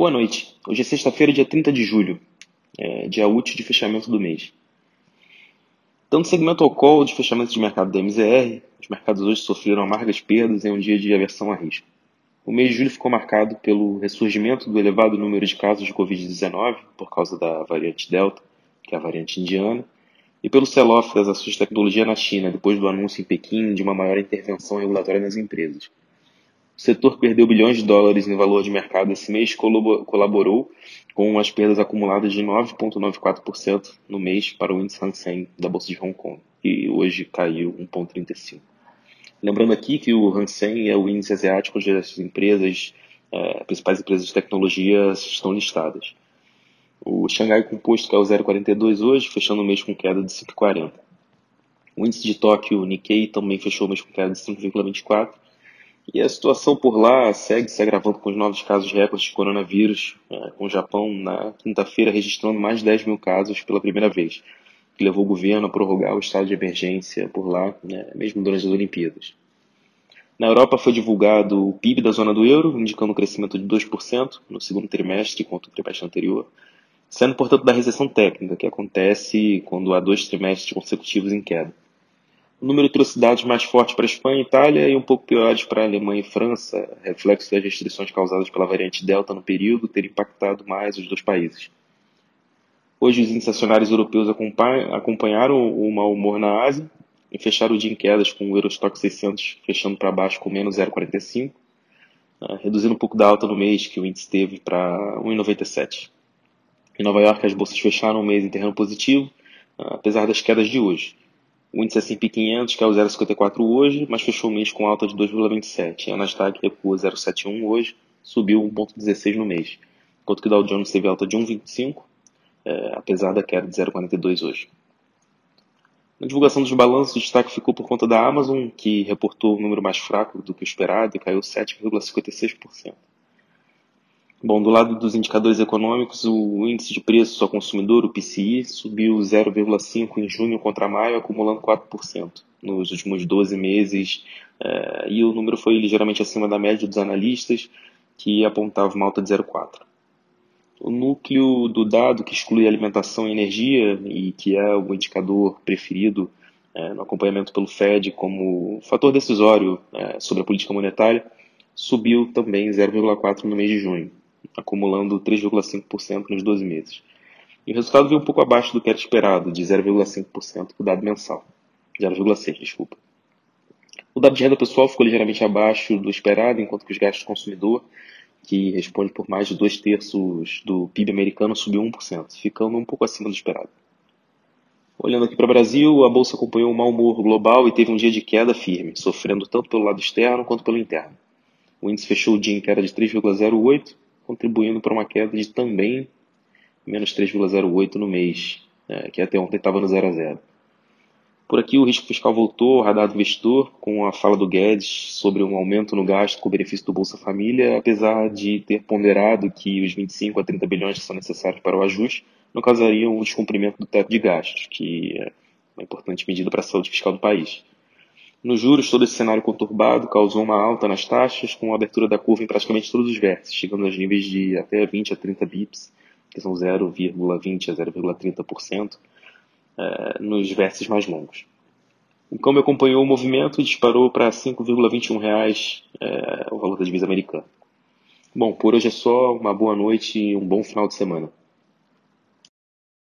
Boa noite. Hoje é sexta-feira, dia 30 de julho, é, dia útil de fechamento do mês. Dando segmento ao call de fechamento de mercado da MZR, os mercados hoje sofreram amargas perdas em um dia de aversão a risco. O mês de julho ficou marcado pelo ressurgimento do elevado número de casos de Covid-19 por causa da variante Delta, que é a variante indiana, e pelo sell-off das ações de tecnologia na China, depois do anúncio em Pequim de uma maior intervenção regulatória nas empresas. O setor perdeu bilhões de dólares em valor de mercado esse mês colaborou com as perdas acumuladas de 9,94% no mês para o índice Hang Seng da Bolsa de Hong Kong, que hoje caiu 1,35%. Lembrando aqui que o Hang Seng é o índice asiático onde as empresas, é, principais empresas de tecnologia estão listadas. O Xangai Composto caiu 0,42 hoje, fechando o mês com queda de 5,40. O índice de Tóquio, Nikkei, também fechou o mês com queda de 5,24. E a situação por lá segue se agravando com os novos casos recordes de coronavírus, é, com o Japão na quinta-feira registrando mais de 10 mil casos pela primeira vez, que levou o governo a prorrogar o estado de emergência por lá, né, mesmo durante as Olimpíadas. Na Europa foi divulgado o PIB da zona do euro, indicando um crescimento de 2% no segundo trimestre contra o trimestre anterior, sendo, portanto, da recessão técnica, que acontece quando há dois trimestres consecutivos em queda. O número trouxe dados mais fortes para a Espanha e Itália e um pouco piores para a Alemanha e França, reflexo das restrições causadas pela variante Delta no período ter impactado mais os dois países. Hoje, os índices acionários europeus acompanharam o mau humor na Ásia e fecharam o dia em quedas, com o Eurostock 600 fechando para baixo com menos 0,45, né, reduzindo um pouco da alta no mês que o índice teve para 1,97. Em Nova York, as bolsas fecharam o mês em terreno positivo, apesar das quedas de hoje. O índice S&P 500 caiu 0,54 hoje, mas fechou o mês com alta de 2,27. A Nasdaq recua 0,71 hoje, subiu 1,16 no mês. Enquanto que o Dow Jones teve alta de 1,25, é, apesar da queda de 0,42 hoje. Na divulgação dos balanços, o destaque ficou por conta da Amazon, que reportou um número mais fraco do que o esperado e caiu 7,56%. Bom, do lado dos indicadores econômicos, o índice de preços ao consumidor, o PCI, subiu 0,5% em junho contra maio, acumulando 4% nos últimos 12 meses, eh, e o número foi ligeiramente acima da média dos analistas, que apontava uma alta de 0,4%. O núcleo do dado, que exclui alimentação e energia, e que é o indicador preferido eh, no acompanhamento pelo Fed como fator decisório eh, sobre a política monetária, subiu também 0,4% no mês de junho acumulando 3,5% nos 12 meses. E o resultado veio um pouco abaixo do que era esperado, de 0,5% o dado mensal. 0,6%, desculpa. O dado de renda pessoal ficou ligeiramente abaixo do esperado, enquanto que os gastos do consumidor, que responde por mais de dois terços do PIB americano, subiu 1%, ficando um pouco acima do esperado. Olhando aqui para o Brasil, a bolsa acompanhou o mau humor global e teve um dia de queda firme, sofrendo tanto pelo lado externo quanto pelo interno. O índice fechou o dia em queda de 3,08, contribuindo para uma queda de também menos 3,08 no mês, é, que até ontem estava no 0 a 0. Por aqui o risco fiscal voltou ao radar do investidor com a fala do Guedes sobre um aumento no gasto com o benefício do Bolsa Família, apesar de ter ponderado que os 25 a 30 bilhões que são necessários para o ajuste não causariam o descumprimento do teto de gastos, que é uma importante medida para a saúde fiscal do país. Nos juros, todo esse cenário conturbado causou uma alta nas taxas, com a abertura da curva em praticamente todos os vértices, chegando aos níveis de até 20 a 30 bips, que são 0,20 a 0,30%, eh, nos vértices mais longos. O câmbio acompanhou o movimento e disparou para R$ 5,21 eh, o valor da divisa americana. Bom, por hoje é só. Uma boa noite e um bom final de semana.